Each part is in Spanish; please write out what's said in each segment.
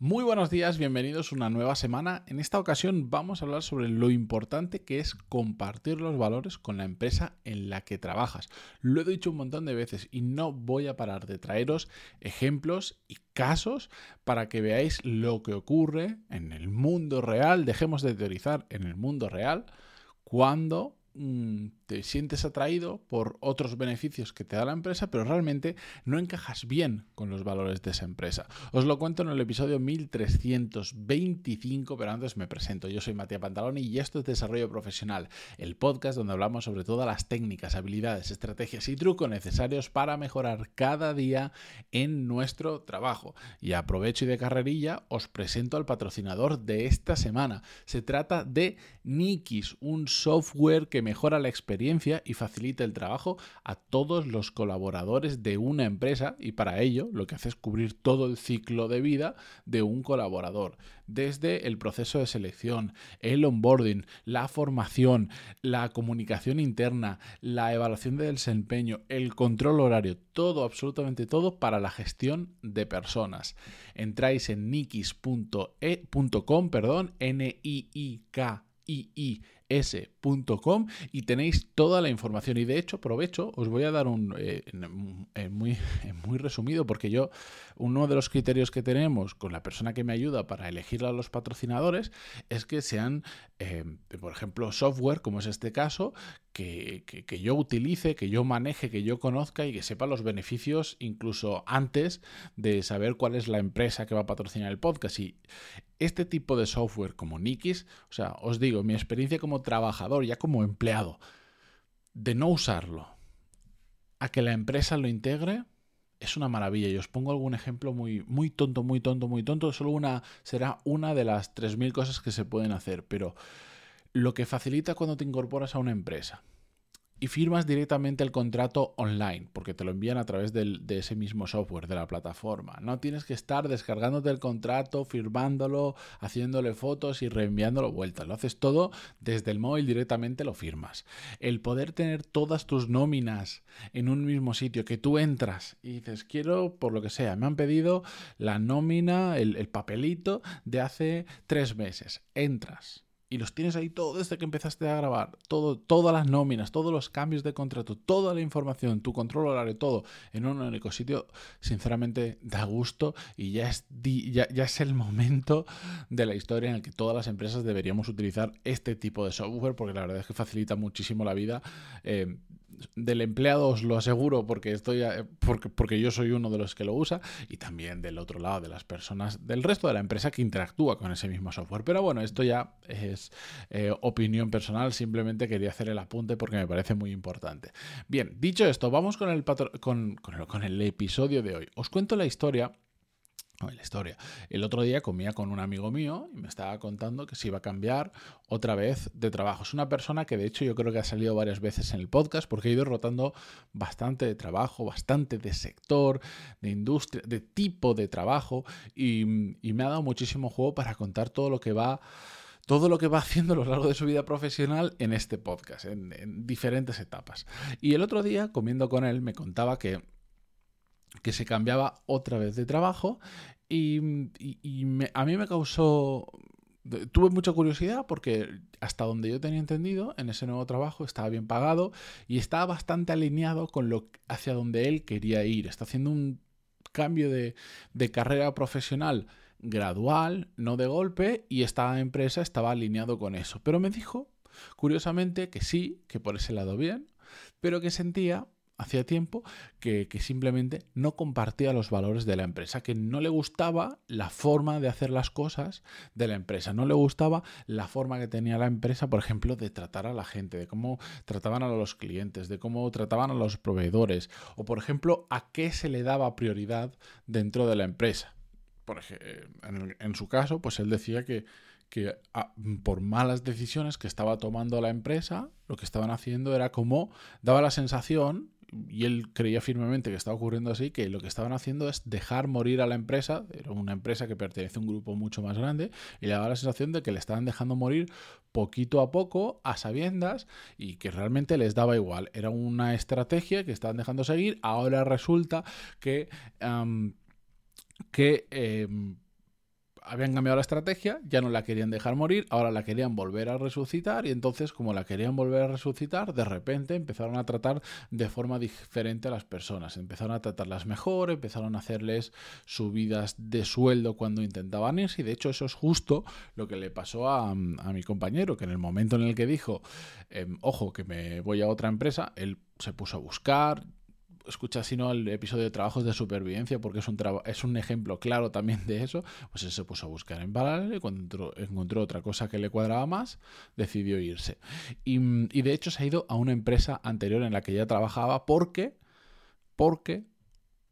Muy buenos días, bienvenidos a una nueva semana. En esta ocasión vamos a hablar sobre lo importante que es compartir los valores con la empresa en la que trabajas. Lo he dicho un montón de veces y no voy a parar de traeros ejemplos y casos para que veáis lo que ocurre en el mundo real. Dejemos de teorizar en el mundo real cuando te sientes atraído por otros beneficios que te da la empresa, pero realmente no encajas bien con los valores de esa empresa. Os lo cuento en el episodio 1325, pero antes me presento. Yo soy Matías Pantaloni y esto es Desarrollo Profesional, el podcast donde hablamos sobre todas las técnicas, habilidades, estrategias y trucos necesarios para mejorar cada día en nuestro trabajo. Y aprovecho y de carrerilla os presento al patrocinador de esta semana. Se trata de Nikis, un software que mejora la experiencia y facilita el trabajo a todos los colaboradores de una empresa y para ello lo que hace es cubrir todo el ciclo de vida de un colaborador, desde el proceso de selección, el onboarding, la formación, la comunicación interna, la evaluación del desempeño, el control horario, todo, absolutamente todo para la gestión de personas. Entráis en nikis.com, perdón, N I I K I I y tenéis toda la información. Y de hecho, aprovecho, os voy a dar un eh, muy, muy resumido, porque yo, uno de los criterios que tenemos con la persona que me ayuda para elegir a los patrocinadores es que sean, eh, por ejemplo, software, como es este caso, que, que, yo utilice, que yo maneje, que yo conozca y que sepa los beneficios incluso antes de saber cuál es la empresa que va a patrocinar el podcast. Y este tipo de software como Nikis, o sea, os digo, mi experiencia como trabajador, ya como empleado, de no usarlo a que la empresa lo integre, es una maravilla. Y os pongo algún ejemplo muy, muy tonto, muy tonto, muy tonto. Solo una será una de las 3.000 cosas que se pueden hacer. Pero lo que facilita cuando te incorporas a una empresa y firmas directamente el contrato online, porque te lo envían a través de ese mismo software, de la plataforma. No tienes que estar descargándote el contrato, firmándolo, haciéndole fotos y reenviándolo vuelta. Lo haces todo desde el móvil directamente, lo firmas. El poder tener todas tus nóminas en un mismo sitio, que tú entras y dices, quiero, por lo que sea, me han pedido la nómina, el, el papelito de hace tres meses. Entras y los tienes ahí todo desde que empezaste a grabar, todo, todas las nóminas, todos los cambios de contrato, toda la información, tu control horario, todo en un único sitio, sinceramente da gusto y ya es, ya, es el momento de la historia en el que todas las empresas deberíamos utilizar este tipo de software porque la verdad es que facilita muchísimo la vida. Eh, del empleado os lo aseguro porque estoy porque, porque, yo soy uno de los que lo usa y también del otro lado de las personas del resto de la empresa que interactúa con ese mismo software. Pero bueno esto ya es eh, opinión personal simplemente quería hacer el apunte porque me parece muy importante. Bien dicho esto vamos con el con, con el episodio de hoy. Os cuento la historia la historia. El otro día comía con un amigo mío y me estaba contando que se iba a cambiar otra vez de trabajo. Es una persona que de hecho yo creo que ha salido varias veces en el podcast porque he ido rotando bastante de trabajo, bastante de sector, de industria, de tipo de trabajo y, me ha dado muchísimo juego para contar todo lo que va todo lo que va haciendo a lo largo de su vida profesional en este podcast, en, diferentes etapas. Y el otro día, comiendo con él, me contaba que que se cambiaba otra vez de trabajo y, a mí me causó... Tuve mucha curiosidad porque hasta donde yo tenía entendido, en ese nuevo trabajo estaba bien pagado y estaba bastante alineado con lo hacia donde él quería ir. Está haciendo un cambio de, de carrera profesional gradual, no de golpe, y esta empresa estaba alineado con eso. Pero me dijo, curiosamente, que sí, que por ese lado bien, pero que sentía hacía tiempo que, simplemente no compartía los valores de la empresa, que no le gustaba la forma de hacer las cosas de la empresa, no le gustaba la forma que tenía la empresa, por ejemplo, de tratar a la gente, de cómo trataban a los clientes, de cómo trataban a los proveedores, o por ejemplo, a qué se le daba prioridad dentro de la empresa. Por ejemplo, en, en su caso, pues él decía que que ah, por malas decisiones que estaba tomando la empresa, lo que estaban haciendo era como daba la sensación, y él creía firmemente que estaba ocurriendo así, que lo que estaban haciendo es dejar morir a la empresa, era una empresa que pertenece a un grupo mucho más grande, y le daba la sensación de que le estaban dejando morir poquito a poco, a sabiendas, y que realmente les daba igual. Era una estrategia que estaban dejando seguir, ahora resulta que... que em, habían cambiado la estrategia, ya no la querían dejar morir, ahora la querían volver a resucitar y entonces como la querían volver a resucitar, de repente empezaron a tratar de forma diferente a las personas, empezaron a tratarlas mejor, empezaron a hacerles subidas de sueldo cuando intentaban irse y de hecho eso es justo lo que le pasó a, mi compañero, que en el momento en el que dijo, em, ojo, que me voy a otra empresa, él se puso a buscar, escucha sino el episodio de trabajos de supervivencia, porque es un, es un ejemplo claro también de eso, pues él se puso a buscar en paralelo y cuando encontró, otra cosa que le cuadraba más, decidió irse. Y, y, de hecho se ha ido a una empresa anterior en la que ya trabajaba porque, porque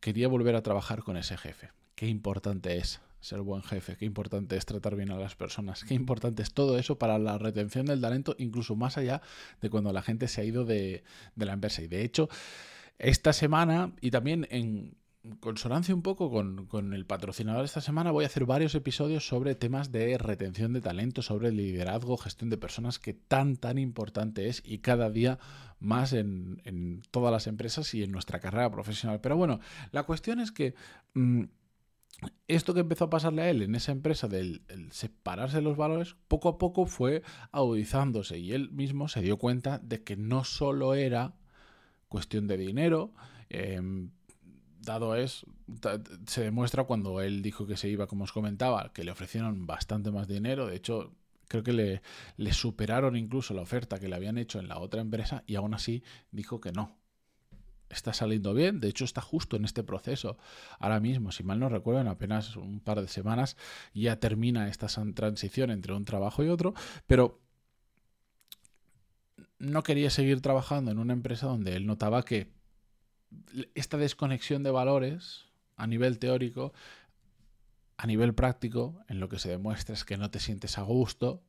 quería volver a trabajar con ese jefe. Qué importante es ser buen jefe, qué importante es tratar bien a las personas, qué importante es todo eso para la retención del talento, incluso más allá de cuando la gente se ha ido de, de la empresa. Y de hecho, esta semana y también en consonancia un poco con, el patrocinador de esta semana, voy a hacer varios episodios sobre temas de retención de talento, sobre liderazgo, gestión de personas, que tan, tan importante es y cada día más en, todas las empresas y en nuestra carrera profesional. Pero bueno, la cuestión es que... Mm, esto que empezó a pasarle a él en esa empresa del separarse de los valores, poco a poco fue agudizándose y él mismo se dio cuenta de que no solo era cuestión de dinero. Em, dado es, se demuestra cuando él dijo que se iba, como os comentaba, que le ofrecieron bastante más dinero. De hecho, creo que le, le superaron incluso la oferta que le habían hecho en la otra empresa y aún así dijo que no, está saliendo bien, de hecho está justo en este proceso. Ahora mismo, si mal no recuerdo, en apenas un par de semanas ya termina esta transición entre un trabajo y otro, pero no quería seguir trabajando en una empresa donde él notaba que esta desconexión de valores a nivel teórico, a nivel práctico, en lo que se demuestra es que no te sientes a gusto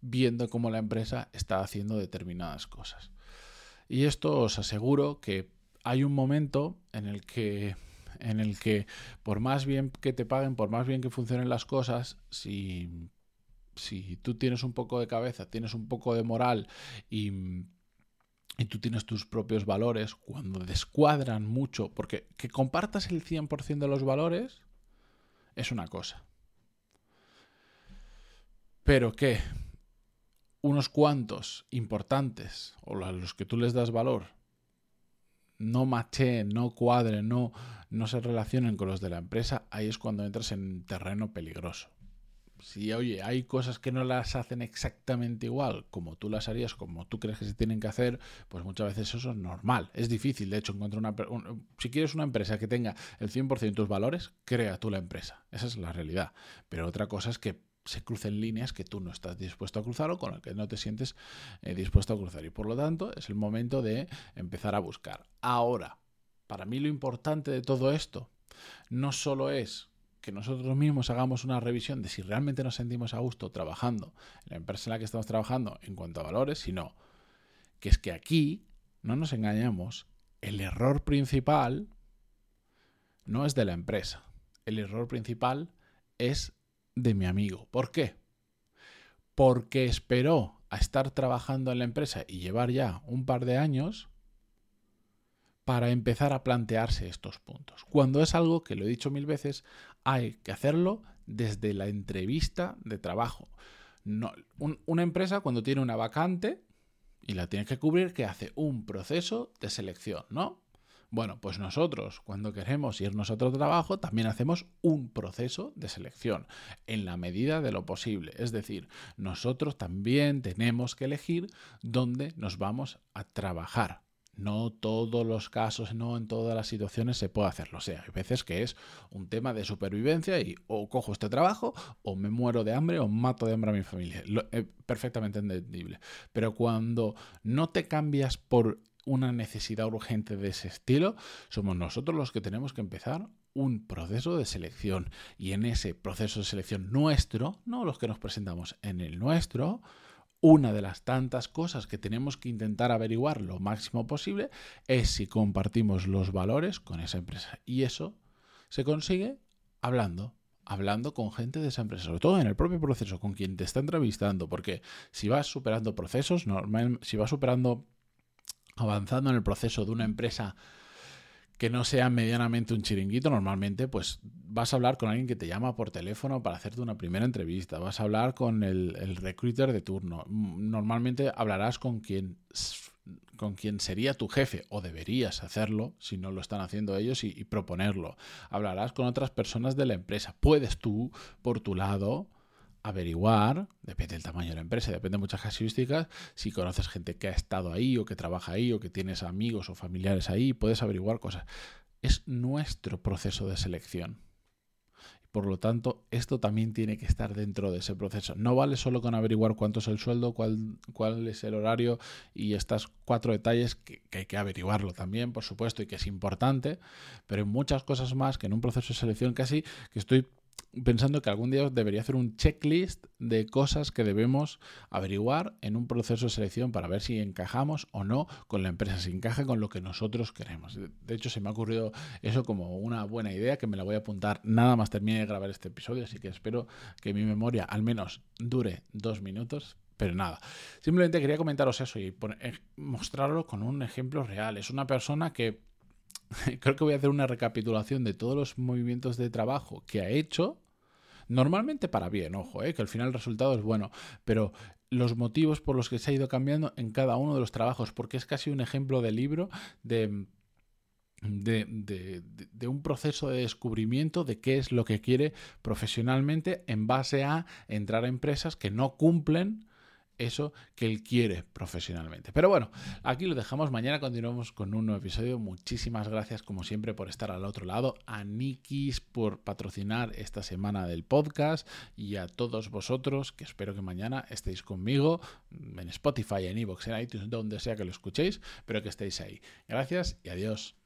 viendo cómo la empresa está haciendo determinadas cosas. Y esto os aseguro que hay un momento en el que en el que por más bien que te paguen, por más bien que funcionen las cosas, si si tú tienes un poco de cabeza, tienes un poco de moral y, tú tienes tus propios valores, cuando descuadran mucho, porque que compartas el 100% de los valores es una cosa. Pero que unos cuantos importantes, o a los que tú les das valor, no macheen, no cuadren, no, no se relacionen con los de la empresa, ahí es cuando entras en terreno peligroso si oye, hay cosas que no las hacen exactamente igual como tú las harías, como tú crees que se tienen que hacer, pues muchas veces eso es normal. Es difícil, de hecho, encontrar una... si quieres una empresa que tenga el 100% de tus valores, crea tú la empresa. Esa es la realidad. Pero otra cosa es que se crucen líneas que tú no estás dispuesto a cruzar o con las que no te sientes eh, dispuesto a cruzar. Y por lo tanto, es el momento de empezar a buscar. Ahora, para mí lo importante de todo esto no solo es que nosotros mismos hagamos una revisión de si realmente nos sentimos a gusto trabajando en la empresa en la que estamos trabajando en cuanto a valores, sino que es que aquí, no nos engañamos, el error principal no es de la empresa, el error principal es de mi amigo. ¿Por qué? Porque esperó a estar trabajando en la empresa y llevar ya un par de años para empezar a plantearse estos puntos. Cuando es algo que lo he dicho mil veces, hay que hacerlo desde la entrevista de trabajo. No, una empresa cuando tiene una vacante y la tiene que cubrir, que hace un proceso de selección, ¿no? Bueno, pues nosotros cuando queremos irnos a otro trabajo también hacemos un proceso de selección en la medida de lo posible. Es decir, nosotros también tenemos que elegir dónde nos vamos a trabajar. No todos los casos, no en todas las situaciones se puede hacerlo. O sea, hay veces que es un tema de supervivencia y o cojo este trabajo o me muero de hambre o mato de hambre a mi familia. Eh, perfectamente entendible. Pero cuando no te cambias por una necesidad urgente de ese estilo, somos nosotros los que tenemos que empezar un proceso de selección. Y en ese proceso de selección nuestro, no los que nos presentamos en el nuestro, una de las tantas cosas que tenemos que intentar averiguar lo máximo posible es si compartimos los valores con esa empresa. Y eso se consigue hablando, hablando con gente de esa empresa, sobre todo en el propio proceso, con quien te está entrevistando, porque si vas superando procesos, normal, si vas superando, avanzando en el proceso de una empresa que no sea medianamente un chiringuito, normalmente pues vas a hablar con alguien que te llama por teléfono para hacerte una primera entrevista, vas a hablar con el, el recruiter de turno, normalmente hablarás con quien con quien sería tu jefe, o deberías hacerlo si no lo están haciendo ellos, y, proponerlo. Hablarás con otras personas de la empresa. Puedes tú, por tu lado, averiguar, depende del tamaño de la empresa, depende de muchas casuísticas, si conoces gente que ha estado ahí o que trabaja ahí o que tienes amigos o familiares ahí, puedes averiguar cosas. Es nuestro proceso de selección. Por lo tanto, esto también tiene que estar dentro de ese proceso. No vale solo con averiguar cuánto es el sueldo, cuál, cuál es el horario y estas cuatro detalles que, que, hay que averiguarlo también, por supuesto, y que es importante, pero hay muchas cosas más que en un proceso de selección casi que estoy pensando que algún día debería hacer un checklist de cosas que debemos averiguar en un proceso de selección para ver si encajamos o no con la empresa, si encaja con lo que nosotros queremos. De hecho, se me ha ocurrido eso como una buena idea que me la voy a apuntar nada más termine de grabar este episodio, así que espero que mi memoria al menos dure dos minutos. Pero nada, simplemente quería comentaros eso y eh, mostrarlo con un ejemplo real. Es una persona que creo que voy a hacer una recapitulación de todos los movimientos de trabajo que ha hecho. Normalmente para bien, ojo, eh, que al final el resultado es bueno, pero los motivos por los que se ha ido cambiando en cada uno de los trabajos, porque es casi un ejemplo de libro de, de, de, de, un proceso de descubrimiento de qué es lo que quiere profesionalmente en base a entrar a empresas que no cumplen eso que él quiere profesionalmente. Pero bueno, aquí lo dejamos. Mañana continuamos con un nuevo episodio. Muchísimas gracias, como siempre, por estar al otro lado. A Nikis por patrocinar esta semana del podcast. Y a todos vosotros, que espero que mañana estéis conmigo en Spotify, en Evox, en iTunes, donde sea que lo escuchéis, pero que estéis ahí. Gracias y adiós.